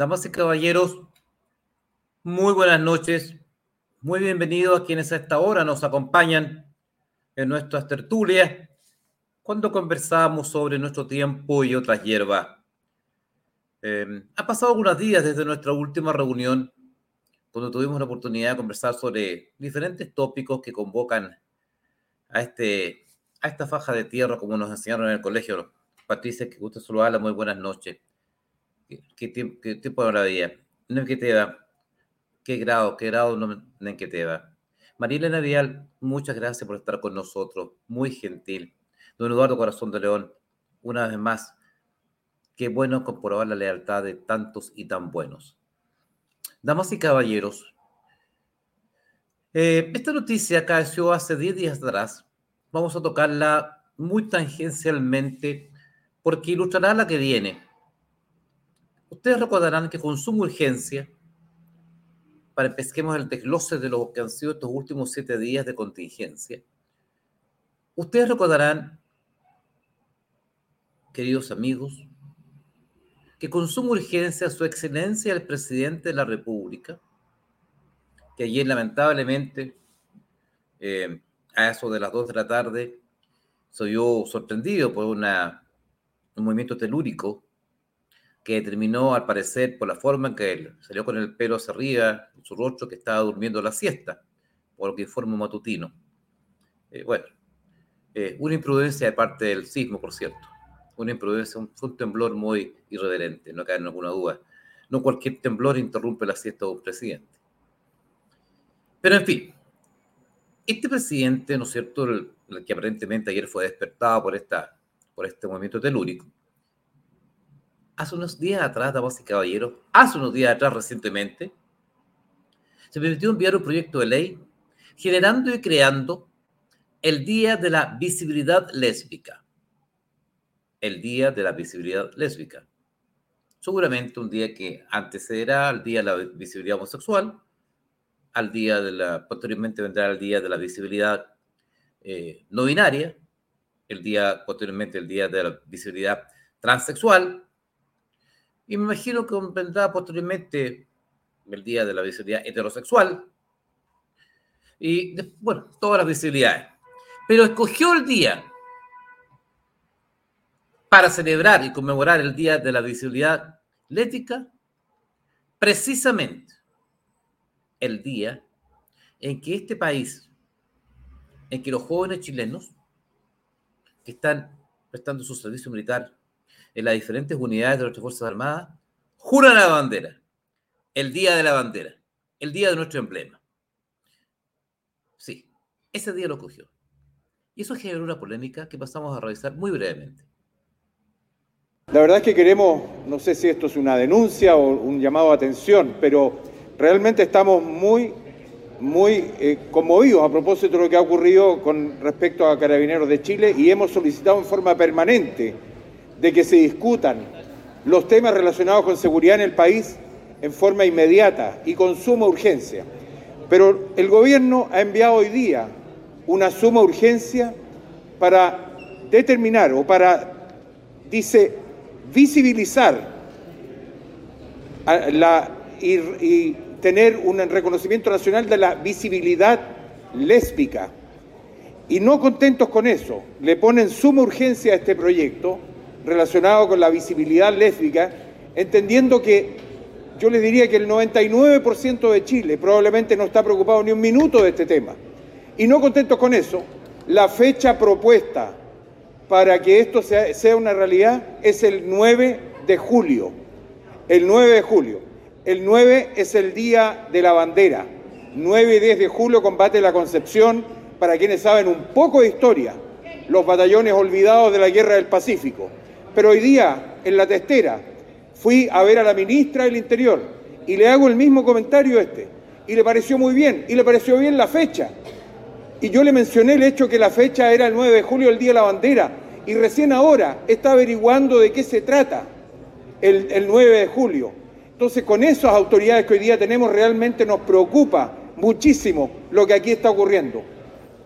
Damas y caballeros, muy buenas noches. Muy bienvenidos a quienes a esta hora nos acompañan en nuestras tertulias cuando conversamos sobre nuestro tiempo y otras hierbas. Eh, ha pasado algunos días desde nuestra última reunión, donde tuvimos la oportunidad de conversar sobre diferentes tópicos que convocan a, este, a esta faja de tierra, como nos enseñaron en el colegio. Patricia, que gusta saludarla, muy buenas noches. ¿Qué, tiempo, qué tiempo de maravilla? No que te va. Qué grado, qué grado no en que te va. María Vial, muchas gracias por estar con nosotros, muy gentil. Don Eduardo Corazón de León, una vez más, qué bueno comprobar la lealtad de tantos y tan buenos. Damas y caballeros, eh, esta noticia acaeció hace 10 días atrás. Vamos a tocarla muy tangencialmente porque ilustrará la que viene. Ustedes recordarán que con suma urgencia, para empezquemos el desglose de lo que han sido estos últimos siete días de contingencia, ustedes recordarán, queridos amigos, que con suma urgencia su excelencia el presidente de la República, que ayer lamentablemente eh, a eso de las dos de la tarde soy yo sorprendido por un movimiento telúrico que determinó al parecer por la forma en que él salió con el pelo hacia arriba, su rostro que estaba durmiendo la siesta, por lo que informa matutino. Eh, bueno, eh, una imprudencia de parte del sismo, por cierto una imprudencia, un, un temblor muy irreverente, no cae en alguna duda. No cualquier temblor interrumpe la siesta de un presidente. Pero en fin, este presidente, ¿no es cierto?, el, que aparentemente ayer fue despertado por, esta, por este movimiento telúrico, hace unos días atrás, damas y caballeros, hace unos días atrás recientemente, se permitió enviar un proyecto de ley generando y creando el Día de la Visibilidad Lésbica el Día de la Visibilidad Lésbica. Seguramente un día que antecederá al Día de la Visibilidad Homosexual, al día de la, posteriormente vendrá el Día de la Visibilidad eh, No Binaria, el día, posteriormente el Día de la Visibilidad Transexual, y me imagino que vendrá posteriormente el Día de la Visibilidad Heterosexual, y bueno, todas las visibilidades. Pero escogió el día para celebrar y conmemorar el Día de la Visibilidad Lética, precisamente el día en que este país, en que los jóvenes chilenos que están prestando su servicio militar en las diferentes unidades de nuestras Fuerzas Armadas, juran la bandera, el Día de la Bandera, el día de nuestro emblema. Sí, ese día lo cogió. Y eso generó una polémica que pasamos a revisar muy brevemente. La verdad es que queremos, no sé si esto es una denuncia o un llamado a atención, pero realmente estamos muy, muy eh, conmovidos a propósito de lo que ha ocurrido con respecto a Carabineros de Chile y hemos solicitado en forma permanente de que se discutan los temas relacionados con seguridad en el país en forma inmediata y con suma urgencia. Pero el gobierno ha enviado hoy día una suma urgencia para determinar o para, dice, visibilizar la, y, tener un reconocimiento nacional de la visibilidad lésbica. Y no contentos con eso, le ponen suma urgencia a este proyecto relacionado con la visibilidad lésbica, entendiendo que yo le diría que el 99% de Chile probablemente no está preocupado ni un minuto de este tema. Y no contentos con eso, la fecha propuesta para que esto sea, una realidad es el 9 de julio. El 9 de julio. El 9 es el día de la bandera. 9 y 10 de julio combate la Concepción, para quienes saben un poco de historia, los batallones olvidados de la Guerra del Pacífico. Pero hoy día, en la testera, fui a ver a la ministra del Interior y le hago el mismo comentario este. Y le pareció muy bien, y le pareció bien la fecha. Y yo le mencioné el hecho que la fecha era el 9 de julio, el Día de la Bandera, y recién ahora está averiguando de qué se trata el, 9 de julio. Entonces, con esas autoridades que hoy día tenemos, realmente nos preocupa muchísimo lo que aquí está ocurriendo.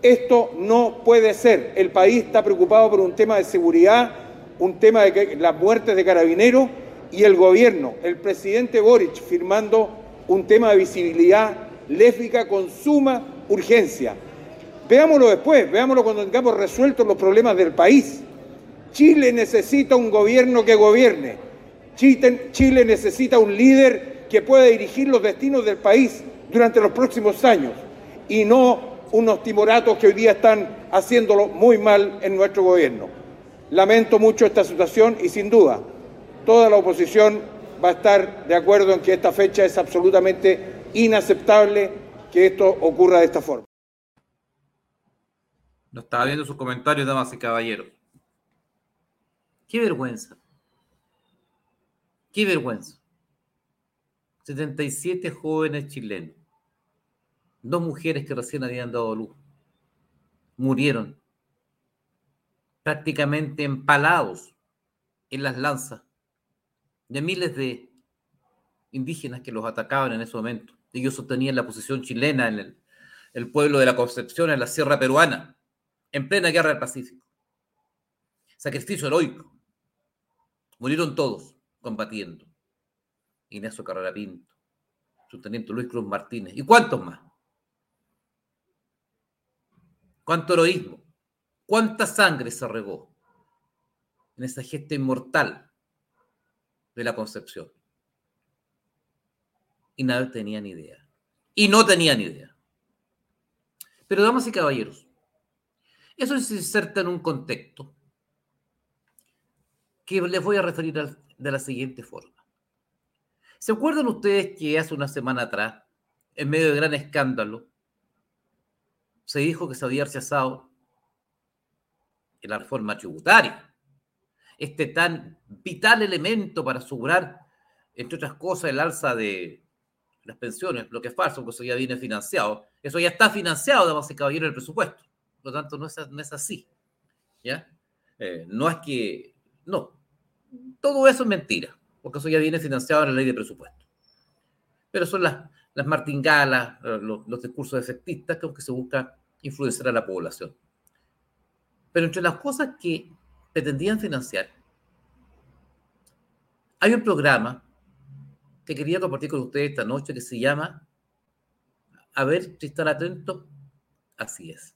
Esto no puede ser. El país está preocupado por un tema de seguridad, un tema de las muertes de carabineros, y el gobierno, el presidente Boric firmando un tema de visibilidad lésbica con suma urgencia. Veámoslo después, veámoslo cuando tengamos resueltos los problemas del país. Chile necesita un gobierno que gobierne. Chile, necesita un líder que pueda dirigir los destinos del país durante los próximos años y no unos timoratos que hoy día están haciéndolo muy mal en nuestro gobierno. Lamento mucho esta situación y sin duda toda la oposición va a estar de acuerdo en que esta fecha es absolutamente inaceptable que esto ocurra de esta forma. No estaba viendo sus comentarios, damas y caballeros. Qué vergüenza. Qué vergüenza. 77 jóvenes chilenos. Dos mujeres que recién habían dado luz. Murieron prácticamente empalados en las lanzas de miles de indígenas que los atacaban en ese momento. Ellos sostenían la posición chilena en el, pueblo de la Concepción, en la Sierra Peruana, en plena guerra del Pacífico. Sacrificio heroico. Murieron todos combatiendo. Ignacio Carrera Pinto, subteniente Luis Cruz Martínez. ¿Y cuántos más? ¿Cuánto heroísmo? ¿Cuánta sangre se regó en esa gesta inmortal de la Concepción? Y nadie tenía ni idea. Y no tenía ni idea. Pero, damas y caballeros, eso se inserta en un contexto que les voy a referir de la siguiente forma. ¿Se acuerdan ustedes que hace una semana atrás, en medio de gran escándalo, se dijo que se había la reforma tributaria. Este tan vital elemento para asegurar, entre otras cosas, el alza de las pensiones, lo que es falso, porque eso ya viene financiado. Eso ya está financiado, damas y caballeros, en el presupuesto. Por lo tanto, no es, así. ¿Ya? Eh, no es que. No. Todo eso es mentira, porque eso ya viene financiado en la ley de presupuesto. Pero son las, las martingalas, los, los discursos efectistas que se busca influenciar a la población. Pero entre las cosas que pretendían financiar, hay un programa que quería compartir con ustedes esta noche que se llama, a ver si están atentos, así es,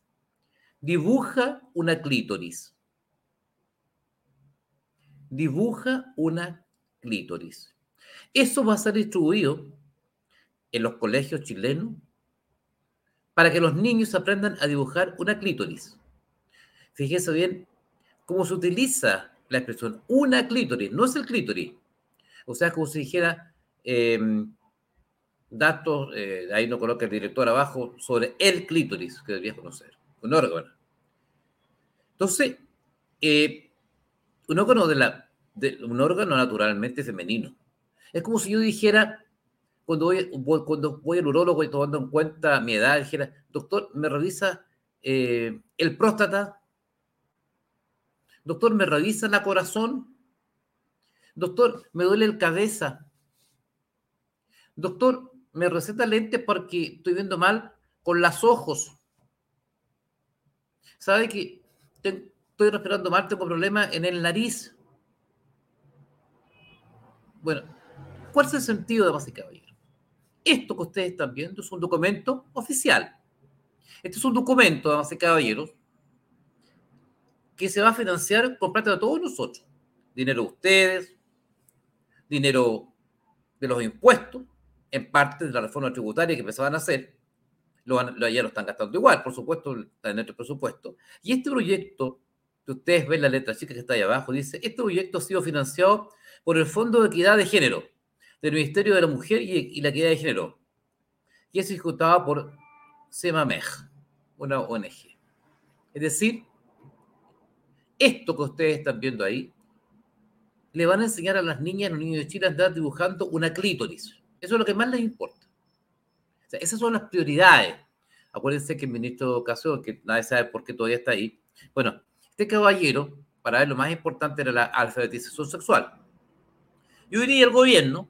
dibuja una clítoris. Dibuja una clítoris. Eso va a ser distribuido en los colegios chilenos para que los niños aprendan a dibujar una clítoris. Fíjese bien cómo se utiliza la expresión una clítoris, no es el clítoris. O sea, como si dijera em, datos, eh, ahí no coloca el director abajo, sobre el clítoris que deberías conocer, un órgano. Entonces, eh, un órgano naturalmente femenino. Es como si yo dijera, cuando voy, cuando voy al urólogo y tomando en cuenta mi edad, dijera, doctor, ¿me revisa eh, el próstata? Doctor, ¿me revisa la corazón? Doctor, me duele el cabeza. Doctor, me receta lentes porque estoy viendo mal con los ojos. ¿Sabe que estoy respirando mal? Tengo problemas en el nariz. Bueno, ¿cuál es el sentido de base caballero? Esto que ustedes están viendo es un documento oficial. Este es un documento, damas y caballeros, que se va a financiar con plata de todos nosotros. Dinero de ustedes, dinero de los impuestos, en parte de la reforma tributaria que empezaban a hacer. Lo, ya lo están gastando igual, por supuesto, en nuestro presupuesto. Y este proyecto, que ustedes ven la letra chica que está ahí abajo, dice, este proyecto ha sido financiado por el Fondo de Equidad de Género del Ministerio de la Mujer y, la Equidad de Género, y es ejecutado por CEMAMEJ, una ONG. Es decir, esto que ustedes están viendo ahí, le van a enseñar a las niñas, a los niños de Chile a andar dibujando una clítoris. Eso es lo que más les importa. esas son las prioridades. Acuérdense que el ministro de que nadie sabe por qué todavía está ahí, bueno, este caballero, para él lo más importante era la alfabetización sexual. Y hoy día el gobierno,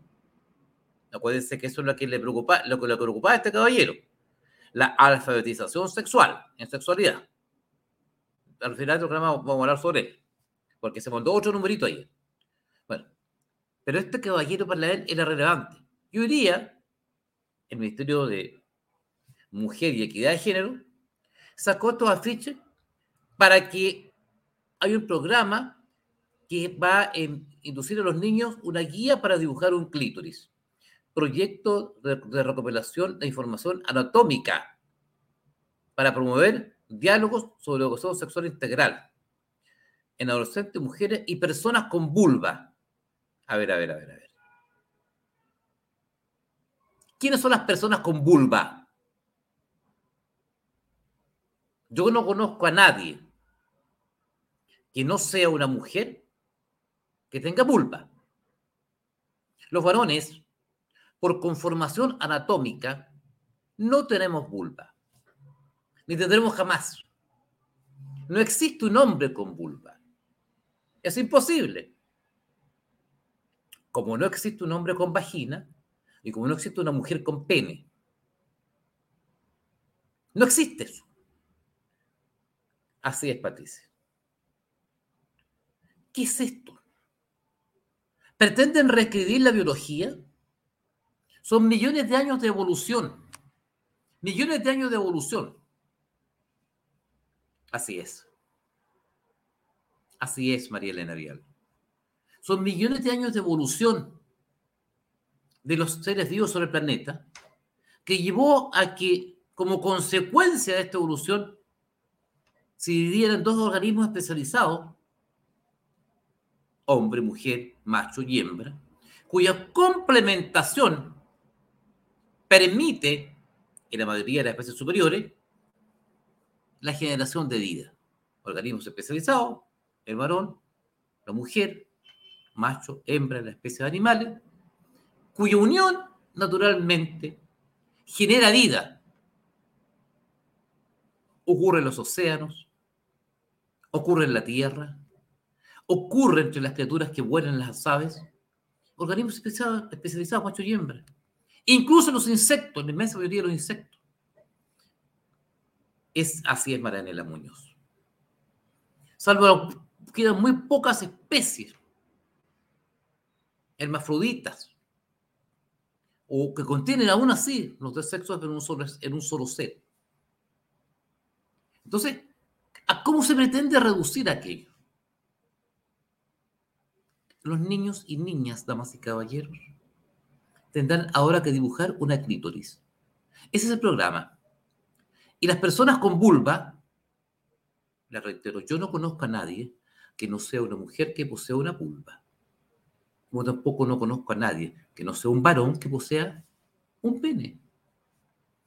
acuérdense que eso es lo que le preocupa, lo que le preocupa a este caballero, la alfabetización sexual en sexualidad al final del programa vamos a hablar sobre él, porque se mandó otro numerito ahí. Bueno, Pero este caballero para él era relevante. Y hoy día, el Ministerio de Mujer y Equidad de Género sacó estos afiches para que hay un programa que va a inducir a los niños una guía para dibujar un clítoris. Proyecto de recopilación de información anatómica para promover diálogos sobre educación sexual integral en adolescentes, mujeres y personas con vulva. A ver, a ver, a ver, a ver. ¿Quiénes son las personas con vulva? Yo no conozco a nadie que no sea una mujer que tenga vulva. Los varones, por conformación anatómica, no tenemos vulva, ni tendremos jamás. No existe un hombre con vulva. Es imposible. Como no existe un hombre con vagina y como no existe una mujer con pene. No existe eso. Así es, Patricia. ¿Qué es esto? ¿Pretenden reescribir la biología? Son millones de años de evolución. Millones de años de evolución. Así es. Así es, María Elena Vial. Son millones de años de evolución de los seres vivos sobre el planeta que llevó a que, como consecuencia de esta evolución, se dividieran dos organismos especializados, hombre, mujer, macho y hembra, cuya complementación permite, en la mayoría de las especies superiores, la generación de vida. Organismos especializados, el varón, la mujer, macho, hembra, la especie de animales, cuya unión naturalmente genera vida. Ocurre en los océanos, ocurre en la tierra, ocurre entre las criaturas que vuelan las aves, organismos especializados, especializados macho y hembra, incluso los insectos, la inmensa mayoría de los insectos. Es así es Marianela Muñoz. Salvo quedan muy pocas especies hermafroditas o que contienen aún así los dos sexos en un solo, en un solo ser. Entonces, ¿a cómo se pretende reducir aquello? Los niños y niñas, damas y caballeros, tendrán ahora que dibujar una clítoris. Ese es el programa. Y las personas con vulva, le reitero, yo no conozco a nadie que no sea una mujer que posea una vulva. Como tampoco no conozco a nadie que no sea un varón que posea un pene.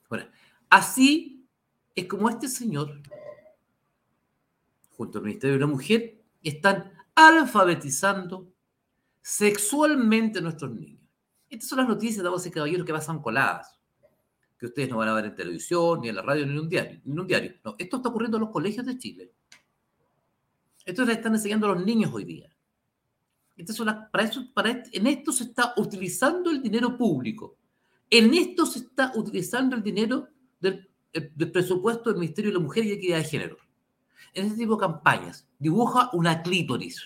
Bueno, así es como este señor, junto al Ministerio de la Mujer, están alfabetizando sexualmente a nuestros niños. Estas son las noticias, damas y caballeros, que pasan coladas, que ustedes no van a ver en televisión, ni en la radio, ni en un diario. Ni en un diario. No, esto está ocurriendo en los colegios de Chile. Esto le están enseñando a los niños hoy día. para eso, para, en esto se está utilizando el dinero público. En esto se está utilizando el dinero del, del presupuesto del Ministerio de la Mujer y Equidad de Género. En este tipo de campañas, dibuja una clítoris.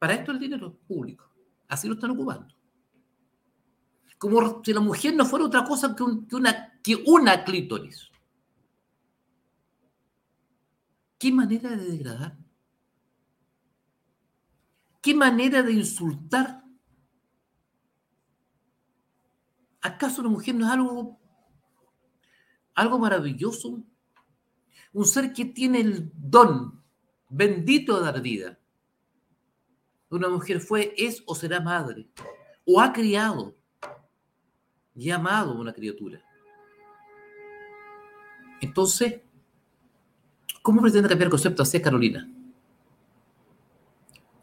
Para esto el dinero público. Así lo están ocupando. Como si la mujer no fuera otra cosa que, una, que una clítoris. ¿Qué manera de degradar? ¿Qué manera de insultar? ¿Acaso la mujer no es algo, algo maravilloso? Un ser que tiene el don bendito de dar vida. Una mujer fue, es o será madre, o ha criado y amado una criatura. Entonces, ¿Cómo pretende cambiar el concepto así, Carolina?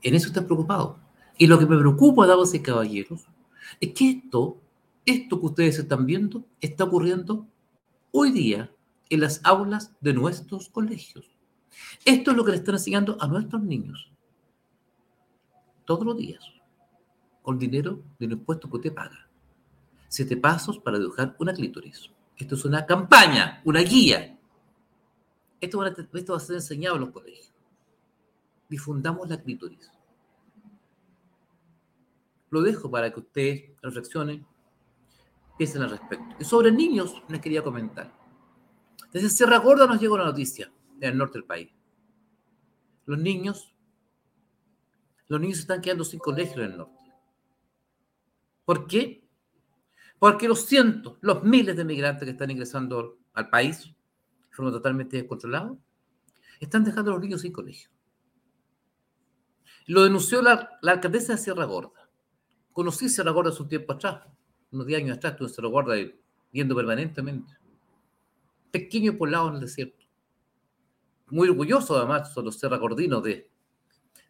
En eso está preocupado. Y lo que me preocupa, damas y caballeros, es que esto, esto que ustedes están viendo, está ocurriendo hoy día en las aulas de nuestros colegios. Esto es lo que le están enseñando a nuestros niños. Todos los días. Con dinero del impuesto que usted paga. Siete pasos para dibujar una clítoris. Esto es una campaña, una guía esto va, a, ser enseñado en los colegios. Difundamos la clítoris. Lo dejo para que ustedes reflexionen, piensen al respecto. Y sobre niños les quería comentar. Desde Sierra Gorda nos llegó una noticia del norte del país. Los niños, los niños están quedando sin colegio en el norte. ¿Por qué? Porque los cientos, los miles de migrantes que están ingresando al país, de forma totalmente descontrolada, están dejando a los niños sin colegio. Lo denunció la, alcaldesa de Sierra Gorda. Conocí Sierra Gorda hace un tiempo atrás, unos 10 años atrás, estuve en Sierra Gorda viendo permanentemente. Pequeño poblado en el desierto. Muy orgulloso, además, son los serragordinos de,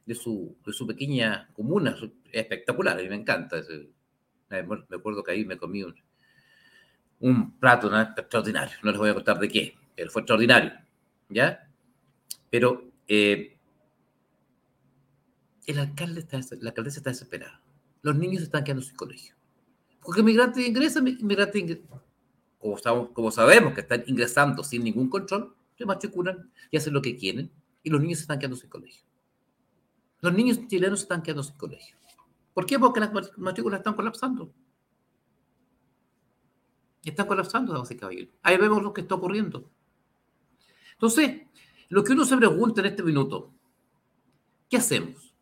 de, su, pequeña comuna. Espectacular, a mí me encanta. Me acuerdo que ahí me comí un, un plato extraordinario. No les voy a contar de qué, pero fue extraordinario. ¿Ya? Pero eh, el alcalde está, la alcaldesa está desesperada. Los niños están quedando sin colegio. Porque migrantes ingresan, migrantes ingresan. Como, como sabemos que están ingresando sin ningún control, se matriculan y hacen lo que quieren y los niños están quedando sin colegio. Los niños chilenos están quedando sin colegio. ¿Por qué? Porque las matrículas están colapsando. Están colapsando, damas y caballeros. Ahí vemos lo que está ocurriendo. Entonces, lo que uno se pregunta en este minuto, ¿qué hacemos?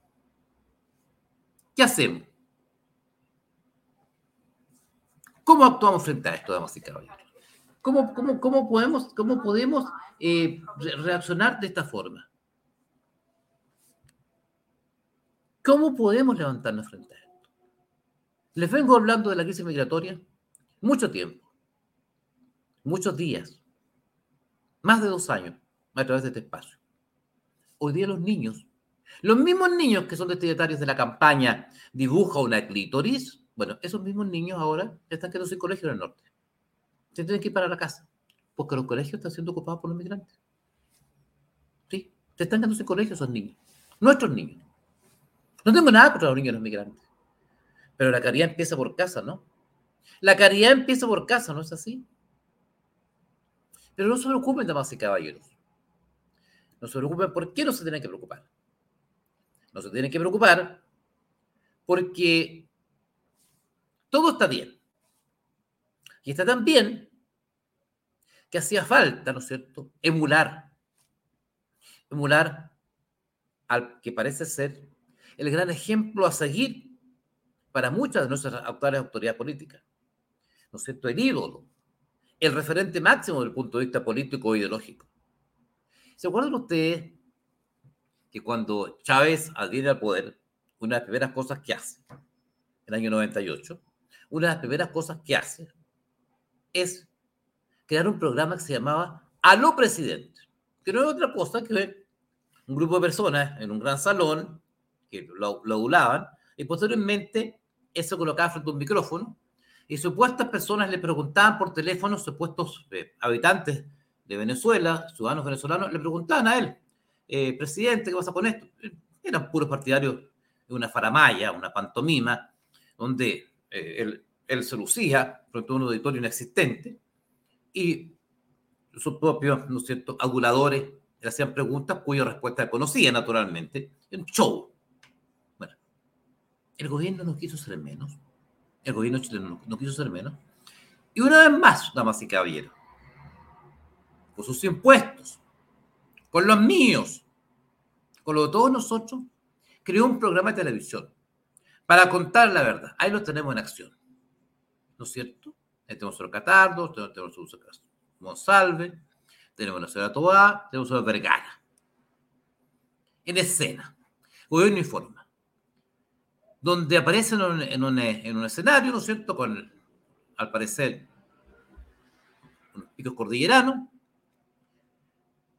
¿Qué hacemos? ¿Cómo actuamos frente a esto, damas y caballeros? ¿Cómo, cómo, podemos, cómo podemos eh, reaccionar de esta forma? ¿Cómo podemos levantarnos frente a esto? Les vengo hablando de la crisis migratoria mucho tiempo, muchos días, más de dos años a través de este espacio. Hoy día los niños, los mismos niños que son destinatarios de la campaña Dibuja una clítoris, bueno, esos mismos niños ahora están quedando sin colegio en el norte. Se tienen que ir para la casa, porque los colegios están siendo ocupados por los migrantes. Sí, se están quedando sin colegio esos niños, nuestros niños. No tengo nada contra los niños los migrantes. Pero la caridad empieza por casa, ¿no? La caridad empieza por casa, ¿no es así? Pero no se preocupen, damas y caballeros. No se preocupen, ¿por qué no se tienen que preocupar? No se tienen que preocupar porque todo está bien. Y está tan bien que hacía falta, ¿no es cierto?, emular. Emular al que parece ser el gran ejemplo a seguir para muchas de nuestras actuales autoridades políticas. ¿No es cierto? El ídolo, el referente máximo desde el punto de vista político e ideológico. ¿Se acuerdan ustedes que cuando Chávez adviene al poder, una de las primeras cosas que hace, en el año 98, una de las primeras cosas que hace es crear un programa que se llamaba Aló Presidente, que no es otra cosa que un grupo de personas en un gran salón que lo, adulaban, y posteriormente eso colocaba frente a un micrófono, y supuestas personas le preguntaban por teléfono, supuestos eh, habitantes de Venezuela, ciudadanos venezolanos, le preguntaban a él, eh, presidente, ¿qué pasa con esto? Eran puros partidarios de una faramaya, una pantomima, donde eh, él, él, se lucía frente a un auditorio inexistente y sus propios, ¿no es cierto?, aduladores le hacían preguntas cuya respuesta conocía naturalmente. Un show, el gobierno no quiso ser menos. El gobierno chileno no, quiso ser menos. Y una vez más, damas y caballeros, con sus impuestos, con los míos, con los de todos nosotros, creó un programa de televisión para contar la verdad. Ahí lo tenemos en acción. ¿No es cierto? Ahí tenemos a Catardo, tenemos a Monsalve, tenemos a la señora Tobá, tenemos a Vergara. En escena. Gobierno informa donde aparecen en un, en escenario, ¿no es cierto?, con, al parecer, unos picos cordilleranos,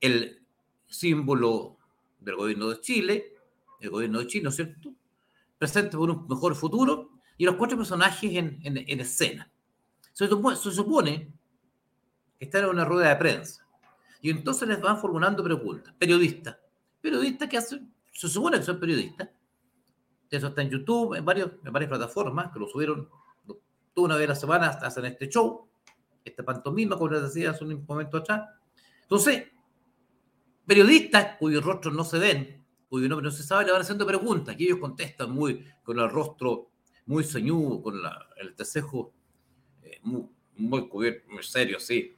el símbolo del gobierno de Chile, el gobierno de Chile, ¿no es cierto?, presente por un mejor futuro, y los cuatro personajes en, en, escena. Se supone, que están en una rueda de prensa, y entonces les van formulando preguntas. Periodistas, periodistas que se supone que son periodistas, eso está en YouTube, en, varios, en varias plataformas que lo subieron toda una vez a la semana, hacen este show, esta pantomima, como les decía hace un momento atrás. Entonces, periodistas cuyos rostros no se ven, cuyo nombre no se sabe, le van haciendo preguntas y ellos contestan muy con el rostro muy ceñudo, con el tecejo eh, muy, muy cubierto, muy serio, sí,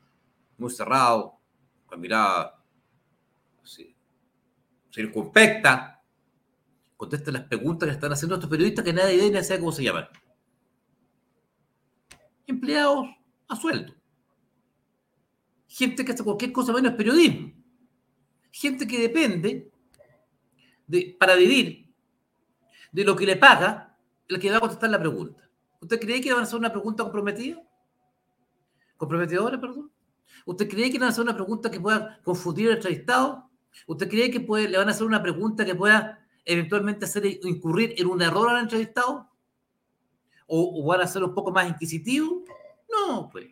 muy cerrado, con mirada así, circunspecta, contesta las preguntas que están haciendo estos periodistas que nadie ni sabe cómo se llaman. Empleados a sueldo. Gente que hace cualquier cosa menos periodismo. Gente que depende de, para vivir de lo que le paga el que va a contestar la pregunta. ¿Usted cree que van a hacer una pregunta comprometida? ¿Comprometedora, perdón? ¿Usted cree que van a hacer una pregunta que pueda confundir al entrevistado? ¿Usted cree que le van a hacer una pregunta que pueda eventualmente hacer incurrir en un error al entrevistado? ¿O, van a ser un poco más inquisitivos? No, pues.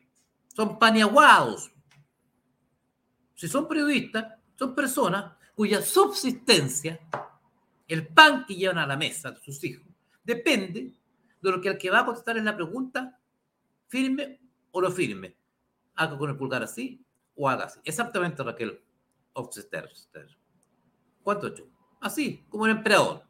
Son paniaguados. Si son periodistas, son personas cuya subsistencia, el pan que llevan a la mesa de sus hijos, depende de lo que el que va a contestar en la pregunta firme o no firme. Haga con el pulgar así o haga así. Exactamente Raquel Obster. ¿Cuánto hecho? Así, como el emperador.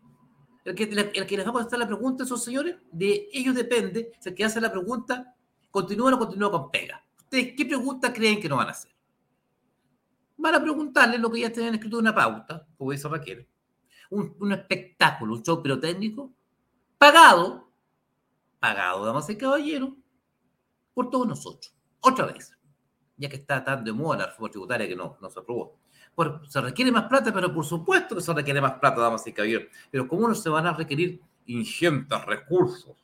El que, el que les va a contestar la pregunta a esos señores, de ellos depende, si el que hace la pregunta continúa o no continúa con pega. ¿Ustedes qué pregunta creen que no van a hacer? Van a preguntarle lo que ya tienen escrito en una pauta, como dice Raquel. Un, un espectáculo, un show pirotécnico, pagado, pagado, damas y caballeros, por todos nosotros. Otra vez, ya que está tan de moda la reforma tributaria que no, no se aprobó se requiere más plata, pero por supuesto que se requiere más plata, damas y caballeros. Pero ¿cómo no se van a requerir ingentes recursos?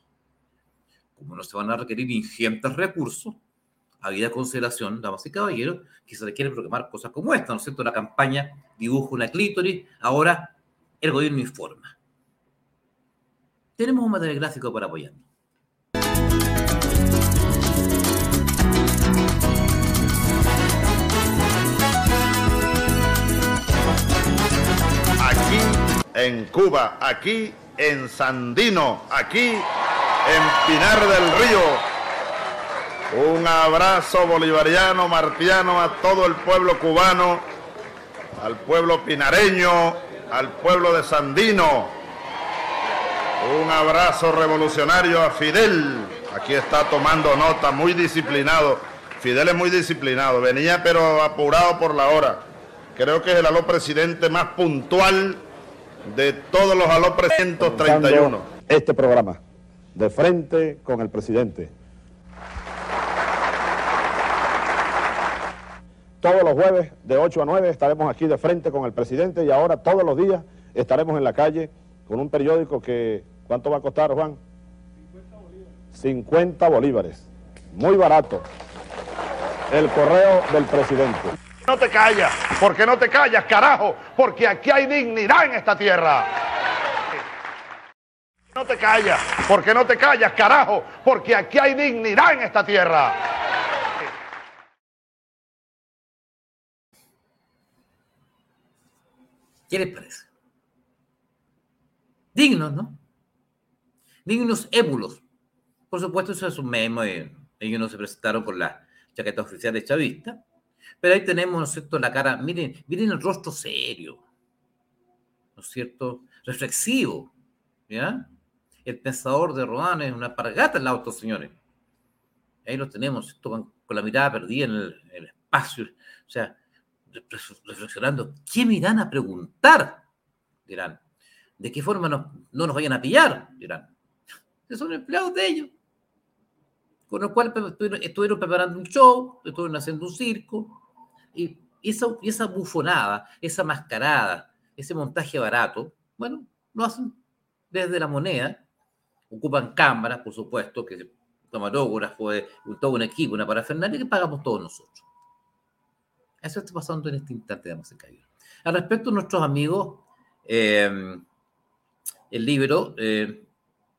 ¿Cómo no se van a requerir ingentes recursos? Habida consideración, damas y caballeros, que se requiere programar cosas como esta, ¿no es cierto? La campaña dibuja una clítoris, ahora el gobierno informa. Tenemos un material gráfico para apoyarnos. En Cuba, aquí en Sandino, aquí en Pinar del Río. Un abrazo bolivariano, martiano a todo el pueblo cubano, al pueblo pinareño, al pueblo de Sandino. Un abrazo revolucionario a Fidel. Aquí está tomando nota, muy disciplinado. Fidel es muy disciplinado. Venía pero apurado por la hora. Creo que es el aló presidente más puntual de todos los aló 331. Este programa, de frente con el presidente. Todos los jueves de 8 a 9 estaremos aquí de frente con el presidente y ahora todos los días estaremos en la calle con un periódico que, ¿cuánto va a costar, Juan? 50 bolívares. 50 bolívares. Muy barato. El correo del presidente. No te callas. ¿Por qué no te callas, carajo? Porque aquí hay dignidad en esta tierra. No te callas. ¿Por qué no te callas, carajo? Porque aquí hay dignidad en esta tierra. ¿Qué les parece? Dignos, ¿no? Dignos émulos. Por supuesto, eso es un meme. Ellos no se presentaron con la chaqueta oficial de chavista pero ahí tenemos, ¿no es cierto?, la cara, miren, miren el rostro serio, ¿no es cierto?, reflexivo, ¿ya? El pensador de Rodán es una pargata lado de estos señores. Ahí lo tenemos, con, la mirada perdida en el, espacio, o sea, reflexionando, ¿qué me irán a preguntar? Dirán. ¿De qué forma no, no nos vayan a pillar? Dirán. Son empleados de ellos. Con lo cual estuvieron preparando un show, estuvieron haciendo un circo, y esa, esa bufonada, esa mascarada, ese montaje barato, bueno, lo hacen desde la moneda, ocupan cámaras, por supuesto, que camarógrafo, todo un equipo, una parafernalia que pagamos todos nosotros. Eso está pasando en este instante de música. Al respecto, nuestros amigos, eh, el libro eh,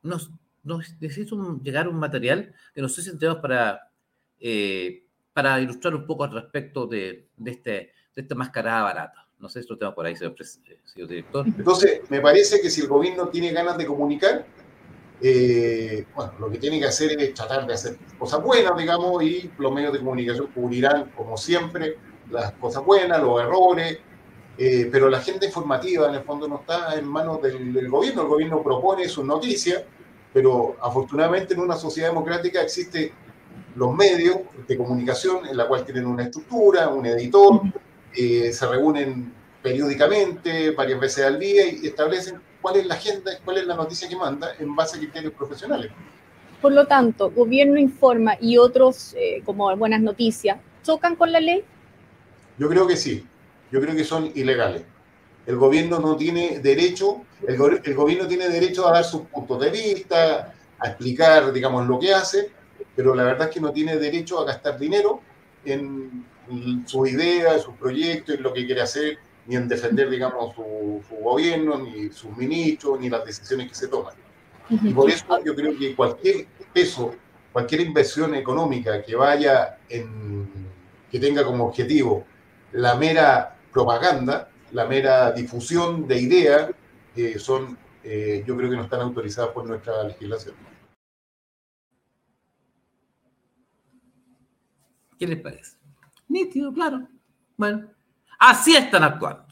nos, nos necesita llegar un material que no sé si tenemos para eh, para ilustrar un poco al respecto de, este, de esta mascarada barata. No sé si lo tengo por ahí, señor, señor, director. Entonces, me parece que si el gobierno tiene ganas de comunicar, eh, bueno, lo que tiene que hacer es tratar de hacer cosas buenas, digamos, y los medios de comunicación cubrirán, como siempre, las cosas buenas, los errores, eh, pero la agenda informativa en el fondo no está en manos del, del, gobierno. El gobierno propone sus noticias pero afortunadamente en una sociedad democrática existen los medios de comunicación en la cual tienen una estructura, un editor, eh, se reúnen periódicamente, varias veces al día y establecen cuál es la agenda, cuál es la noticia que manda en base a criterios profesionales. Por lo tanto, gobierno informa y otros, eh, como buenas noticias, ¿chocan con la ley? Yo creo que sí, yo creo que son ilegales. El gobierno no tiene derecho, el, el gobierno tiene derecho a dar sus puntos de vista, a explicar, digamos, lo que hace, pero la verdad es que no tiene derecho a gastar dinero en sus ideas, sus proyectos, en lo que quiere hacer, ni en defender, digamos, su, gobierno, ni sus ministros, ni las decisiones que se toman. Y por eso yo creo que cualquier peso, cualquier inversión económica que vaya en, que tenga como objetivo la mera propaganda, la mera difusión de ideas, eh, son, eh, yo creo que no están autorizadas por nuestra legislación. ¿Qué les parece? Nítido, claro. Bueno, así están actuando.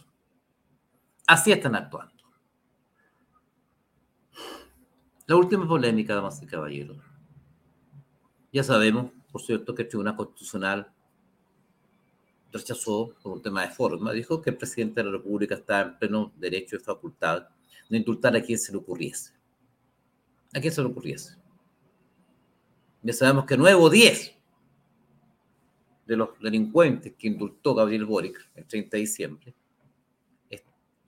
Así están actuando. La última polémica, damas y caballeros. Ya sabemos, por cierto, que el Tribunal Constitucional rechazó por un tema de forma, dijo que el presidente de la República está en pleno derecho y facultad de indultar a quien se le ocurriese. A quien se le ocurriese. Ya sabemos que nuevo 10 de los delincuentes que indultó Gabriel Boric el 30 de diciembre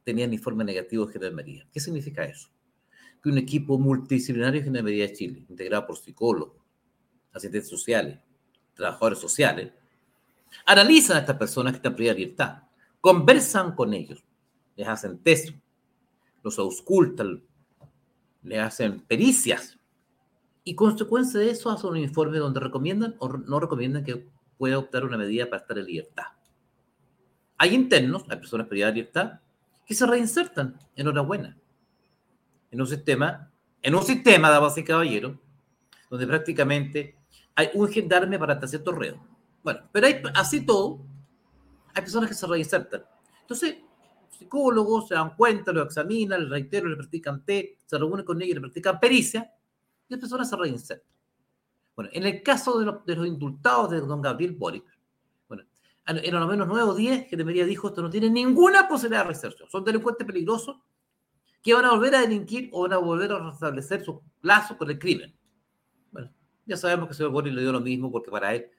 tenían informe negativo de gendarmería. ¿Qué significa eso? Que un equipo multidisciplinario de gendarmería de Chile, integrado por psicólogos, asistentes sociales, trabajadores sociales, analizan a estas personas que están en de libertad, conversan con ellos, les hacen test, los auscultan, les hacen pericias, y consecuencia de eso hacen un informe donde recomiendan o no recomiendan que puede optar una medida para estar en libertad. Hay internos, hay personas privadas de libertad, que se reinsertan, enhorabuena, en un sistema, en un sistema, damas y caballeros, donde prácticamente hay un gendarme para hasta cierto reo. Bueno, pero hay, así todo, hay personas que se reinsertan. Entonces, psicólogos se dan cuenta, lo examinan, le reitero, le practican té, se reúnen con ellos, le practican pericia, y las personas se reinsertan. Bueno, en el caso de, de los indultados de don Gabriel Boric, bueno, eran lo menos nueve o diez que debería dijo esto no tiene ninguna posibilidad de reinserción. Son delincuentes peligrosos que van a volver a delinquir o van a volver a restablecer su lazo con el crimen. Bueno, ya sabemos que el señor Boric le dio lo mismo porque para él,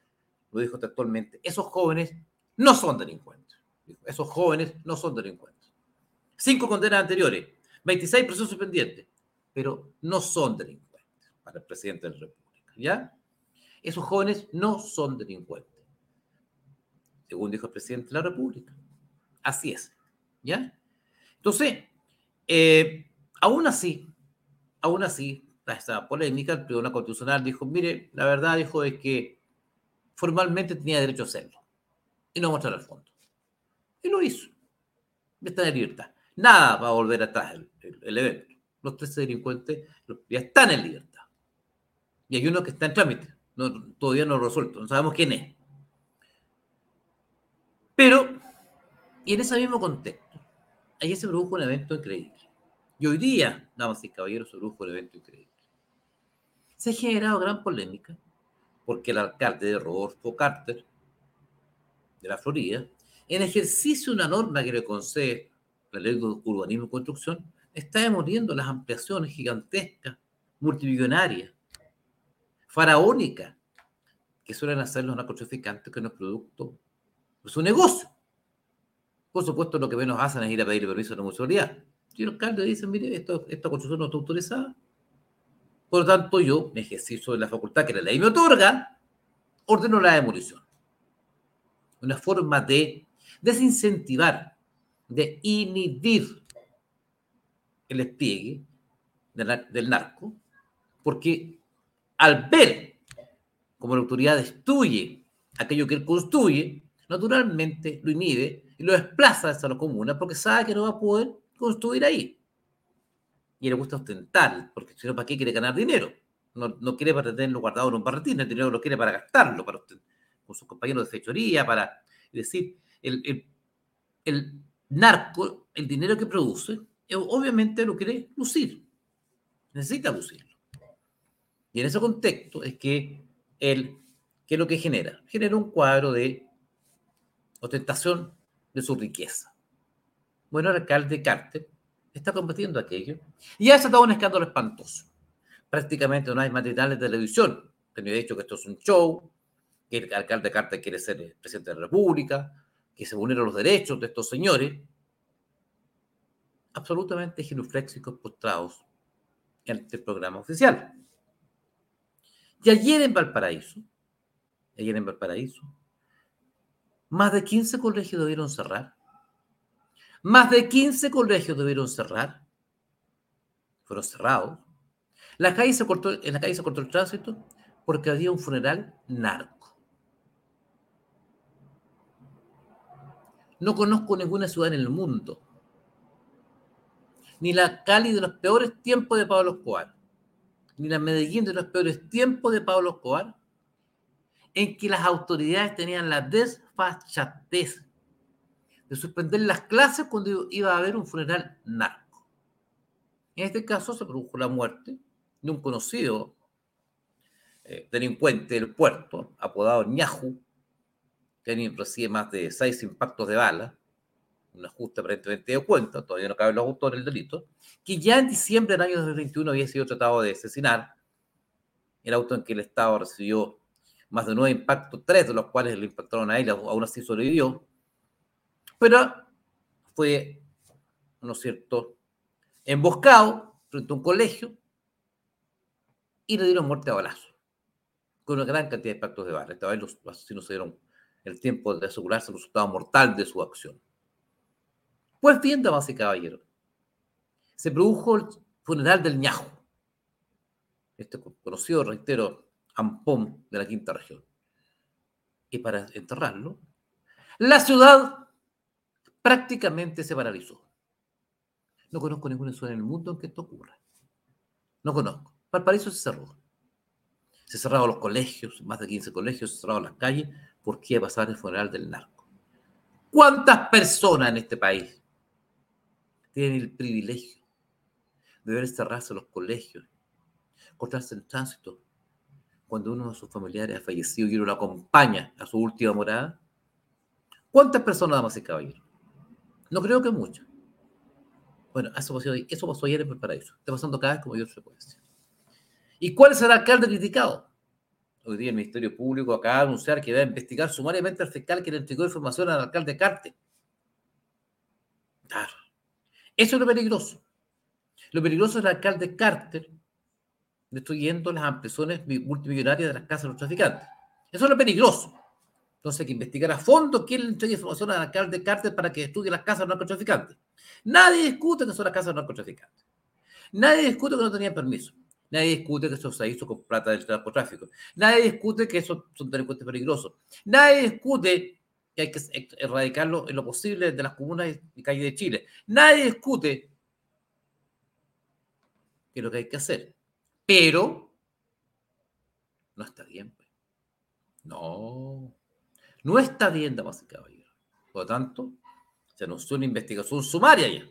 lo dijo textualmente, esos jóvenes no son delincuentes. Esos jóvenes no son delincuentes. Cinco condenas anteriores, 26 procesos pendientes, pero no son delincuentes para el presidente del República. ¿Ya? Esos jóvenes no son delincuentes, según dijo el presidente de la República. Así es, ¿ya? Entonces, eh, aún así, aún así, esta polémica, el Tribunal Constitucional dijo, mire, la verdad dijo es que formalmente tenía derecho a hacerlo y no mostrar al fondo. Y lo hizo. Está en libertad. Nada va a volver atrás el, evento. Los tres delincuentes ya están en libertad. Y hay uno que está en trámite, todavía no resuelto, no sabemos quién es. Pero, y en ese mismo contexto, ayer se produjo un evento increíble. Y hoy día, damas y caballeros, se produjo un evento increíble. Se ha generado gran polémica porque el alcalde de Rodolfo Carter, de la Florida, en ejercicio de una norma que le concede la ley de urbanismo y construcción, está demoliendo las ampliaciones gigantescas, multimillonarias, faraónica que suelen hacer los narcotraficantes que no es producto de su negocio. Por supuesto, lo que menos hacen es ir a pedir permiso a la municipalidad. Y el alcalde dice, mire, esto, esta construcción no está autorizada. Por lo tanto, yo, en ejercicio de la facultad que la ley me otorga, ordeno la demolición. Una forma de desincentivar, de inhibir el despliegue del narco, porque al ver como la autoridad destruye aquello que él construye, naturalmente lo inhibe y lo desplaza a la comuna porque sabe que no va a poder construir ahí. Y le gusta ostentar, porque si no, ¿para qué quiere ganar dinero? No, no quiere para tenerlo guardado en un barretín, el dinero lo quiere para gastarlo, para con sus compañeros de fechoría, para decir, el, el, el narco, el dinero que produce, obviamente lo quiere lucir, necesita lucirlo. Y en ese contexto es que él, ¿qué es lo que genera? Genera un cuadro de ostentación de su riqueza. Bueno, el alcalde Carter está combatiendo aquello y ha estado un escándalo espantoso. Prácticamente no hay materiales de televisión me ha dicho que esto es un show, que el alcalde Carter quiere ser el presidente de la República, que se vulneran los derechos de estos señores. Absolutamente genuflexicos postrados ante el programa oficial. Y ayer en Valparaíso, ayer en Valparaíso, más de 15 colegios debieron cerrar. Más de 15 colegios debieron cerrar. Fueron cerrados. La calle se cortó, en la calle se cortó el tránsito porque había un funeral narco. No conozco ninguna ciudad en el mundo, ni la Cali de los peores tiempos de Pablo Escobar, ni la Medellín de los peores tiempos de Pablo Escobar, en que las autoridades tenían la desfachatez de suspender las clases cuando iba a haber un funeral narco. En este caso se produjo la muerte de un conocido eh, delincuente del puerto, apodado Ñahu, que recibe más de seis impactos de bala, un ajuste aparentemente de cuenta, todavía no caben los autores del delito, que ya en diciembre del año 2021 había sido tratado de asesinar, el auto en que el Estado recibió más de nueve impactos, tres de los cuales le impactaron a él, aún así sobrevivió, pero fue, ¿no es cierto?, emboscado frente a un colegio y le dieron muerte a balazo, con una gran cantidad de impactos de bala. Esta vez los asesinos se dieron el tiempo de asegurarse el resultado mortal de su acción. Pues bien, damas y se produjo el funeral del ñajo, este conocido, reitero, ampón de la quinta región. Y para enterrarlo, la ciudad prácticamente se paralizó. No conozco ninguna ciudad en el mundo en que esto ocurra. No conozco. Valparaíso se cerró. Se cerraron los colegios, más de 15 colegios, se cerraron las calles, porque iba a pasar el funeral del narco. ¿Cuántas personas en este país tienen el privilegio de ver cerrarse los colegios, cortarse el tránsito, cuando uno de sus familiares ha fallecido y uno lo acompaña a su última morada? ¿Cuántas personas, damas y caballeros? No creo que muchas. Bueno, eso pasó, eso pasó ayer en Valparaíso. Está pasando cada vez se puede decir. ¿Y cuál será el alcalde criticado? Hoy día el Ministerio Público acaba de anunciar que va a investigar sumariamente al fiscal que le entregó información al alcalde Carte. Claro. Eso es lo peligroso. Lo peligroso es el alcalde Carter destruyendo las ampliaciones multimillonarias de las casas de los traficantes. Eso es lo peligroso. Entonces hay que investigar a fondo quién le entrega información al alcalde Carter para que estudie las casas de narcotraficantes. Nadie discute que son las casas de narcotraficantes. Nadie discute que no tenían permiso. Nadie discute que eso se hizo con plata del narcotráfico. Nadie discute que esos son delincuentes peligrosos. Nadie discute que hay que erradicarlo en lo posible de las comunas y calles de Chile. Nadie discute que es lo que hay que hacer. Pero no está bien. Pues. No. No está bien, damas y caballeros. Por lo tanto, se anunció una investigación sumaria ya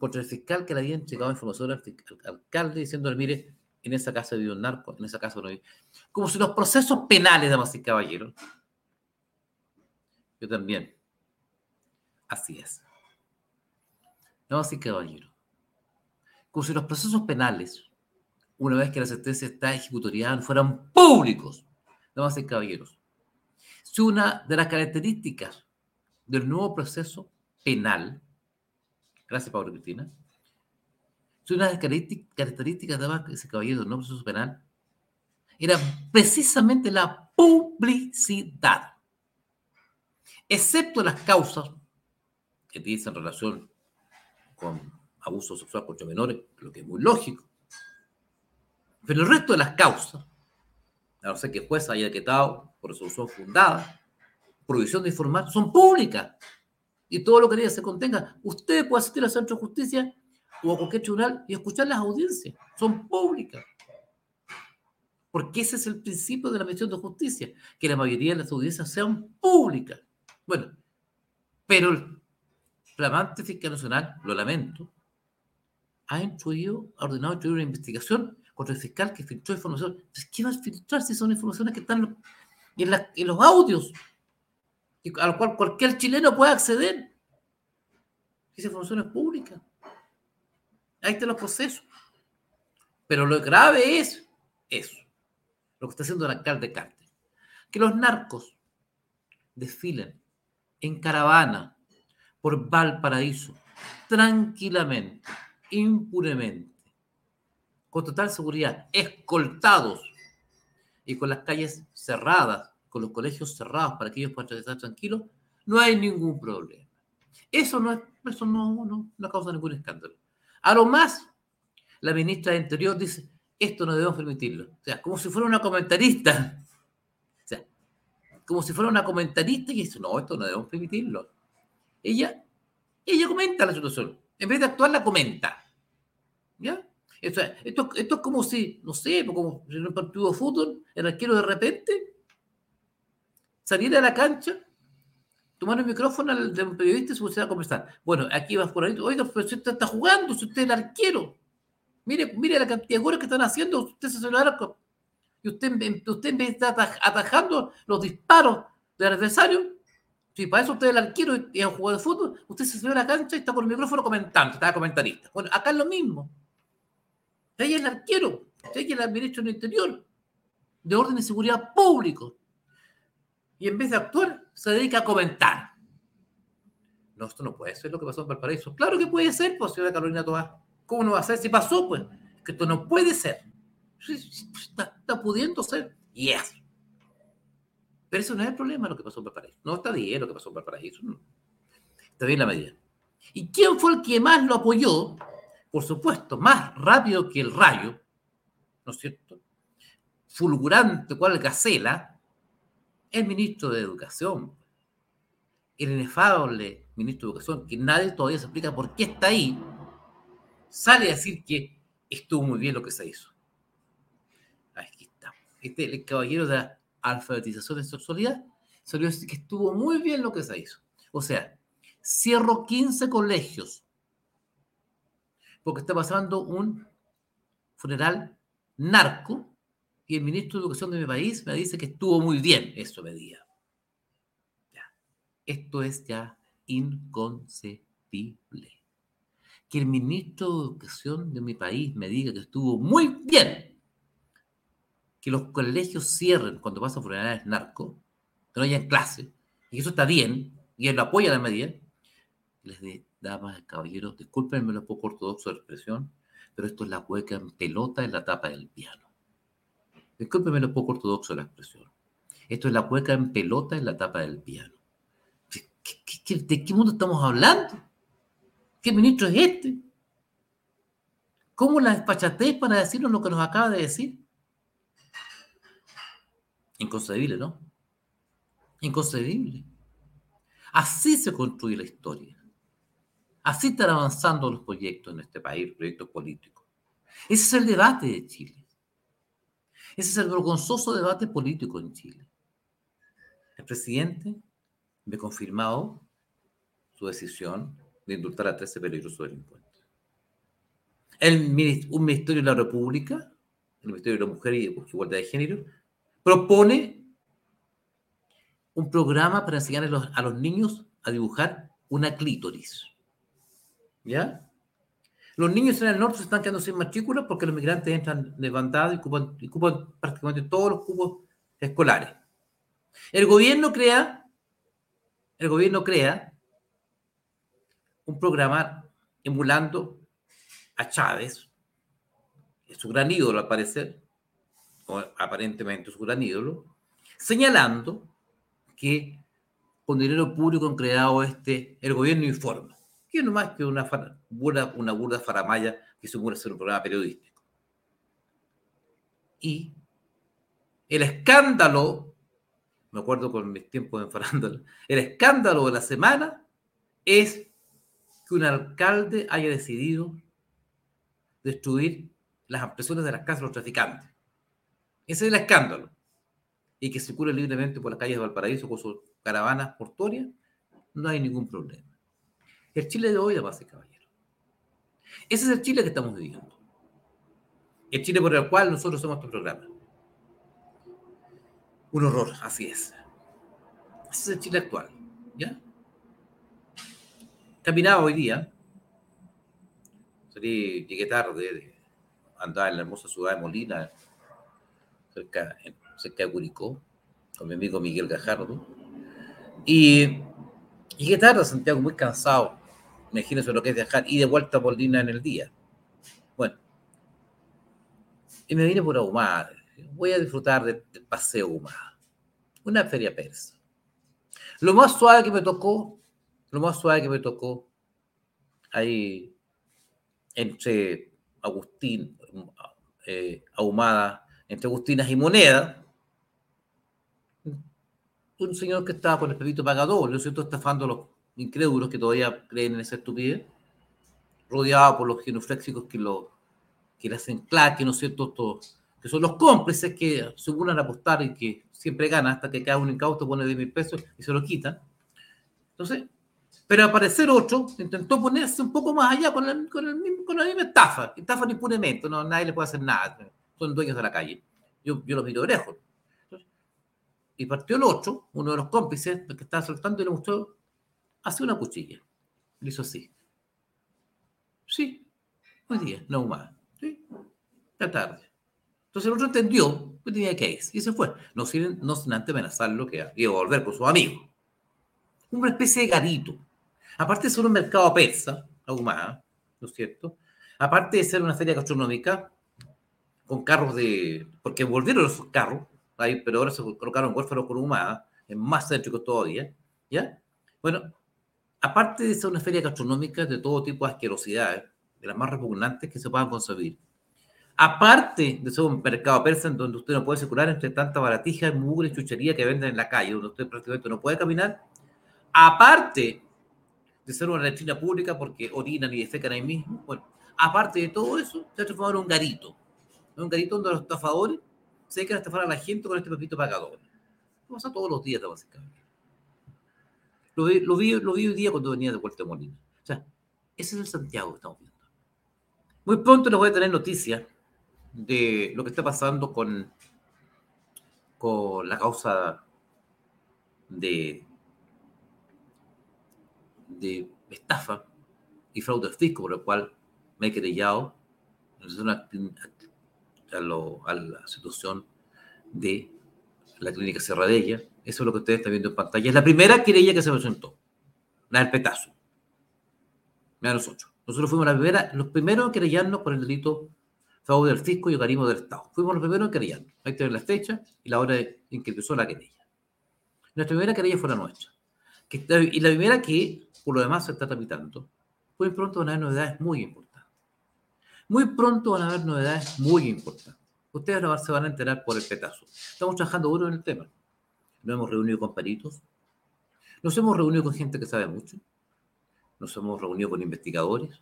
contra el fiscal que le había entregado información al, alcalde diciéndole, mire, en esa casa vivió un narco, en esa casa no vive. Como si los procesos penales, damas y caballeros, yo también. Así es. Damas y caballeros, como si los procesos penales, una vez que la sentencia está ejecutoriada, fueran públicos, damas y caballeros es una de las características del nuevo proceso penal, gracias Pablo Cristina, es una de las características de ese caballero del nuevo proceso penal, era precisamente la publicidad, excepto las causas que dicen relación con abuso sexual contra menores, lo que es muy lógico. Pero el resto de las causas, a no ser que el juez haya decretado por resolución fundada, prohibición de informar, son públicas. Y todo lo que se contenga. Usted puede asistir al Centro de Justicia o a cualquier tribunal y escuchar las audiencias. Son públicas. Porque ese es el principio de la misión de justicia, que la mayoría de las audiencias sean públicas. Bueno, pero el flamante fiscal nacional, lo lamento, ha instruido, ha ordenado instruir una investigación contra el fiscal que filtró información. ¿Qué va a filtrar si son informaciones que están en, los audios? A lo cual cualquier chileno puede acceder. Esa información es pública. Ahí están los procesos. Pero lo grave es eso, lo que está haciendo el alcalde Cártel. Que los narcos desfilen en caravana por Valparaíso, tranquilamente, impunemente, con total seguridad, escoltados y con las calles cerradas, con los colegios cerrados para que ellos puedan estar tranquilos, no hay ningún problema. Eso no, es, eso no, no, no causa ningún escándalo. A lo más, la ministra de Interior dice, esto no debemos permitirlo. O sea, como si fuera una comentarista. Como si fuera una comentarista y dice, no, esto no debemos permitirlo. Ella, ella comenta la situación. En vez de actuar, la comenta. ¿Ya? Esto, esto, esto es como si, no sé, como en un partido de fútbol, el arquero de repente saliera a la cancha, tomar el micrófono de un periodista y se pusiera a conversar. Bueno, aquí vas por ahí, oiga, pero usted está jugando, si usted es el arquero. Mire, mire la cantidad de goles que están haciendo, usted se arco. Y usted, usted en vez atajando los disparos del adversario, si para eso usted es el arquero y es un jugador de fútbol, usted se sube a la cancha y está con el micrófono comentando, está comentarista. Bueno, acá es lo mismo. Ella es el arquero, ella es el ministro del Interior, de orden y seguridad público. Y en vez de actuar, se dedica a comentar. No, esto no puede ser lo que pasó en Valparaíso. Claro que puede ser, pues, señora Carolina Toá. ¿Cómo no va a ser? Si pasó, pues, que esto no puede ser. Está, está pudiendo ser. Y eso. Pero eso no es el problema lo que pasó en Valparaíso. No está bien lo que pasó en Valparaíso. Está bien la medida. ¿Y quién fue el que más lo apoyó? Por supuesto, más rápido que el rayo, ¿no es cierto? Fulgurante cual gacela, el ministro de Educación. El inefable ministro de Educación, que nadie todavía se explica por qué está ahí, sale a decir que estuvo muy bien lo que se hizo. Este, el caballero de la alfabetización de sexualidad salió decir que estuvo muy bien lo que se hizo. O sea, cierro 15 colegios porque está pasando un funeral narco y el ministro de Educación de mi país me dice que estuvo muy bien eso medida. Esto es ya inconcebible que el ministro de Educación de mi país me diga que estuvo muy bien que los colegios cierren cuando pasan funerales narco, que no hayan clase, y eso está bien, y él lo apoya a la medida, les de, damas y caballeros, discúlpenme lo poco ortodoxo de expresión, pero esto es la hueca en pelota en la tapa del piano. Discúlpenme lo poco ortodoxo de la expresión. Esto es la hueca en pelota en la tapa del piano. de qué mundo estamos hablando? ¿Qué ministro es este? ¿Cómo la despachatez para decirnos lo que nos acaba de decir? Inconcebible, ¿no? Inconcebible. Así se construye la historia. Así están avanzando los proyectos en este país, proyectos políticos. Ese es el debate de Chile. Ese es el vergonzoso debate político en Chile. El presidente me ha confirmado su decisión de indultar a 13 peligrosos delincuentes. El, un Ministerio de la República, el Ministerio de la Mujer y Igualdad de Género, propone un programa para enseñar a los, niños a dibujar una clítoris. ¿Ya? Los niños en el norte se están quedando sin matrícula porque los migrantes entran levantados y ocupan, prácticamente todos los cubos escolares. El gobierno crea, el gobierno crea un programa emulando a Chávez, es su gran ídolo al parecer, aparentemente su gran ídolo, señalando que con dinero público han creado este, el gobierno informa, que no más que una, burda, una burda faramaya que a ser un programa periodístico. Y el escándalo, me acuerdo con mis tiempos en farándula, el escándalo de la semana es que un alcalde haya decidido destruir las ampliaciones de las casas de los traficantes. Ese es el escándalo. Y que circule libremente por las calles de Valparaíso con sus caravanas portuarias, no hay ningún problema. El Chile de hoy, base caballero. Ese es el Chile que estamos viviendo. El Chile por el cual nosotros somos este programa. Un horror, así es. Ese es el Chile actual. ¿Ya? Caminaba hoy día. Salí, llegué tarde, andaba en la hermosa ciudad de Molina, cerca, cerca de Curicó, con mi amigo Miguel Gajardo. Y llegué tarde a Santiago, muy cansado. Imagínense lo que es viajar y de vuelta a Molina en el día. Bueno. Y me vine por Ahumada. Voy a disfrutar del paseo Ahumada. Una feria persa. Lo más suave que me tocó, lo más suave que me tocó, ahí entre Agustín, eh, Ahumada, entre Agustinas y Moneda, un señor que estaba con el pepito pagador, ¿no es cierto?, estafando a los incrédulos que todavía creen en esa estupidez, rodeado por los genuflexicos que, lo, que le hacen claque, ¿no es cierto?, que son los cómplices que se unan a apostar y que siempre ganan hasta que cada un incauto pone 10 mil pesos y se lo quitan. Entonces, pero aparecer otro intentó ponerse un poco más allá con la misma estafa, estafa impunemente, no, nadie le puede hacer nada, son dueños de la calle. Yo, yo los miro de lejos. y partió el otro, uno de los cómplices, que estaba soltando y le mostró, hace una cuchilla. Le hizo así. Sí, hoy día, no más. Sí, la tarde. Entonces el otro entendió que tenía que ir y se fue. No sin, no sin antes amenazarlo que iba a volver con sus amigos. Una especie de garito. Aparte de ser un mercado persa, aún más, ¿no es cierto? Aparte de ser una feria gastronómica con carros de... Porque volvieron esos carros, ahí, pero ahora se colocaron huérfanos con humada, en más céntricos todavía, ¿ya? Bueno, aparte de ser una feria gastronómica de todo tipo de asquerosidades, de las más repugnantes que se puedan concebir, aparte de ser un mercado persa en donde usted no puede circular entre tanta baratija, mugre y chuchería que venden en la calle, donde usted prácticamente no puede caminar, aparte de ser una letrina pública porque orinan y defecan ahí mismo, bueno, aparte de todo eso, se ha transformado en un garito, un garito donde los estafadores se dedican a estafar a la gente con este papito pagador. Eso pasa todos los días, básicamente. Lo vi, lo, vi, lo vi hoy día cuando venía de Puerto Molina. O sea, ese es el Santiago que estamos viendo. Muy pronto les voy a tener noticias de lo que está pasando con, con la causa de, de estafa y fraude fisco, por lo cual me he querellado a, la situación de la clínica Cerradella. Eso es lo que ustedes están viendo en pantalla. Es la primera querella que se presentó, la del petazo. Mira nosotros. Nosotros fuimos la primera, los primeros en querellarnos por el delito fraude del fisco y organismo del Estado. Fuimos los primeros en querellar. Ahí tienen las fechas y la hora en que empezó la querella. Nuestra primera querella fue la nuestra. y la primera que, por lo demás, se está tramitando. Muy pronto van a novedades muy importantes. Muy pronto van a haber novedades muy importantes. Ustedes se van a enterar por el petazo. Estamos trabajando duro en el tema. Nos hemos reunido con peritos. Nos hemos reunido con gente que sabe mucho. Nos hemos reunido con investigadores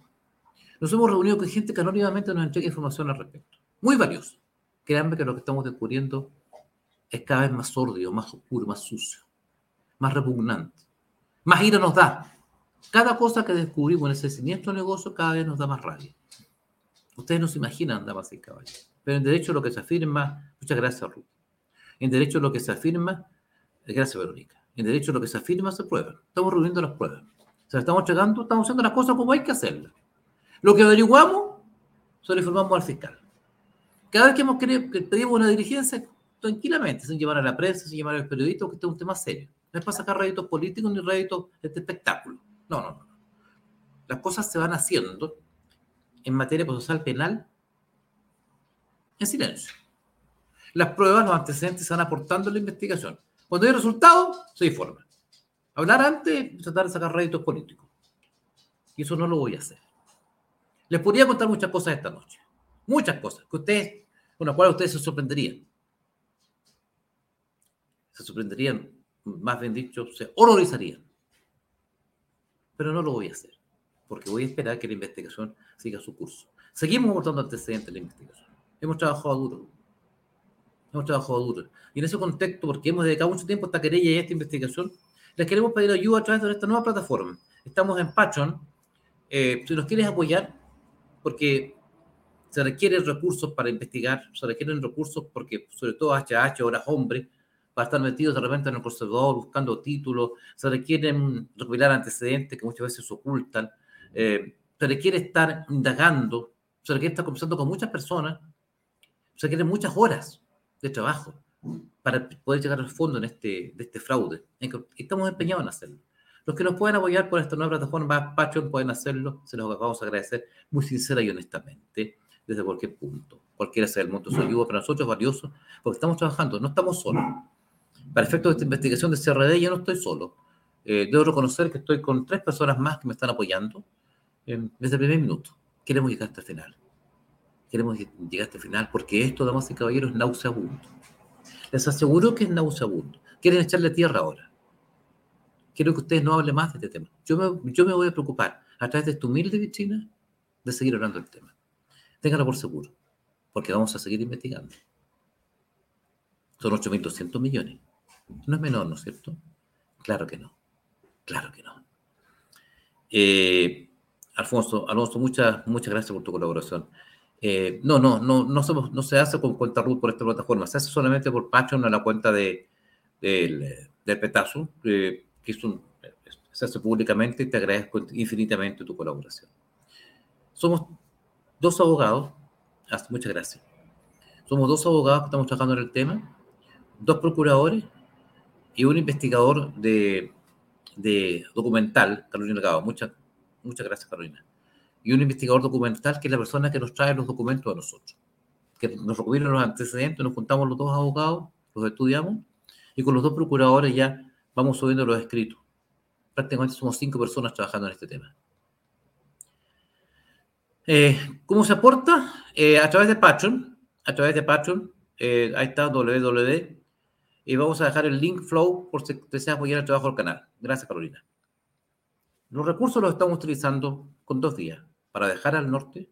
nos hemos reunido con gente que anónimamente nos entrega información al respecto. Muy valiosa. Créanme que lo que estamos descubriendo es cada vez más sordio, más oscuro, más sucio, más repugnante. Más ira nos da. Cada cosa que descubrimos en ese siniestro negocio cada vez nos da más rabia. Ustedes no se imaginan, damas y caballos. Pero en derecho lo que se afirma, muchas gracias, Ruth. En derecho lo que se afirma, gracias, Verónica. En derecho lo que se afirma se prueba. Estamos reuniendo las pruebas. O sea, estamos llegando, estamos haciendo las cosas como hay que hacerlas. Lo que averiguamos, se lo informamos al fiscal. Cada vez que hemos querido, que pedimos una diligencia, tranquilamente, sin llevar a la prensa, sin llevar al periodista, que este es un tema serio. No es para sacar réditos políticos ni réditos de este espectáculo. No, no, no. Las cosas se van haciendo en materia procesal penal en silencio. Las pruebas, los antecedentes se van aportando en la investigación. Cuando hay resultados, se informa. Hablar antes, tratar de sacar réditos políticos. Y eso no lo voy a hacer. Les podría contar muchas cosas esta noche. Muchas cosas que ustedes, con las cuales ustedes se sorprenderían. Se sorprenderían, más bien dicho, se horrorizarían. Pero no lo voy a hacer, porque voy a esperar que la investigación siga su curso. Seguimos aportando antecedentes en la investigación. Hemos trabajado duro. Hemos trabajado duro. Y en ese contexto, porque hemos dedicado mucho tiempo a esta querella y a esta investigación, les queremos pedir ayuda a través de esta nueva plataforma. Estamos en Patreon. Eh, si nos quieres apoyar, porque Se requieren recursos para investigar, se requieren recursos porque, sobre todo HH, horas hombre, para estar metidos de repente en el conservador buscando títulos, se requieren recopilar antecedentes que muchas veces ocultan, eh, se requiere estar indagando, se requiere estar conversando con muchas personas, se requieren muchas horas de trabajo para poder llegar al fondo en este, de este fraude. Estamos empeñados en hacerlo. Los que nos pueden apoyar por esta nueva plataforma Patreon pueden hacerlo, se los vamos a agradecer muy sincera y honestamente, desde cualquier punto. Cualquiera sea el monto, su ayuda para nosotros es valioso, porque estamos trabajando, no estamos solos. Para efectos de esta investigación de CRD, yo no estoy solo. Eh, debo reconocer que estoy con tres personas más que me están apoyando desde el primer minuto. Queremos llegar hasta el final. Queremos llegar hasta el final porque esto, damas y caballeros, es nauseabundo. Les aseguro que es nauseabundo. Quieren echarle tierra ahora quiero que ustedes no hablen más de este tema. Yo me, yo me voy a preocupar a través de esta humilde vitrina de seguir hablando del tema. Ténganlo por seguro, porque vamos a seguir investigando. Son 8.200 millones. No es menor, ¿no es cierto? Claro que no. Claro que no. Eh, Alfonso, Alonso, muchas, muchas gracias por tu colaboración. Eh, no, no, no, no, somos, no se hace con cuenta RUT por esta plataforma, se hace solamente por Patreon a la cuenta de, del, del Petazo. Eh, que se hace públicamente y te agradezco infinitamente tu colaboración. Somos dos abogados, muchas gracias. Somos dos abogados que estamos trabajando en el tema, dos procuradores y un investigador de, de documental, Carolina Gabo. Muchas, muchas gracias, Carolina. Y un investigador documental que es la persona que nos trae los documentos a nosotros. Que nos recogieron los antecedentes, nos juntamos los dos abogados, los estudiamos, y con los dos procuradores ya vamos subiendo los escritos. Prácticamente somos cinco personas trabajando en este tema. Eh, ¿Cómo se aporta? Eh, a través de Patreon. A través de Patreon. Eh, ahí está www. Y vamos a dejar el link flow por si deseas apoyar el trabajo del canal. Gracias, Carolina. Los recursos los estamos utilizando con dos días para dejar al norte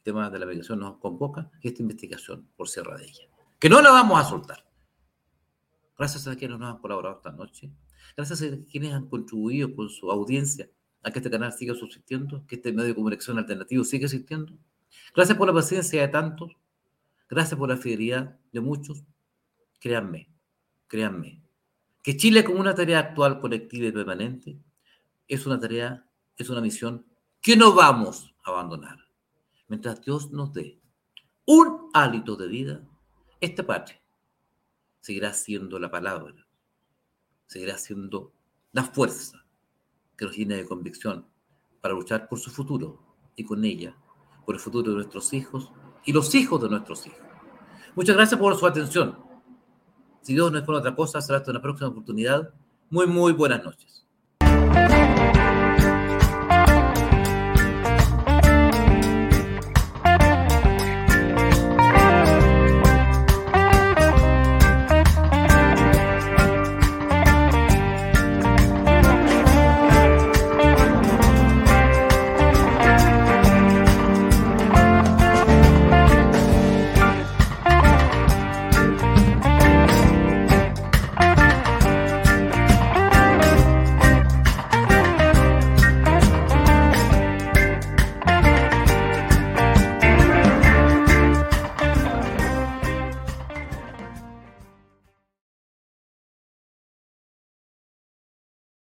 el tema de la migración nos convoca y esta investigación por Sierra de ella. Que no la vamos a soltar. Gracias a quienes nos han colaborado esta noche. Gracias a quienes han contribuido con su audiencia a que este canal siga subsistiendo, que este medio de comunicación alternativo siga existiendo. Gracias por la paciencia de tantos. Gracias por la fidelidad de muchos. Créanme, créanme, que Chile como una tarea actual, colectiva y permanente es una tarea, es una misión que no vamos a abandonar. Mientras Dios nos dé un hálito de vida, esta patria seguirá siendo la palabra, seguirá siendo la fuerza que nos llena de convicción para luchar por su futuro y con ella por el futuro de nuestros hijos y los hijos de nuestros hijos. Muchas gracias por su atención. Si Dios no es por otra cosa, será hasta una próxima oportunidad. Muy, muy buenas noches.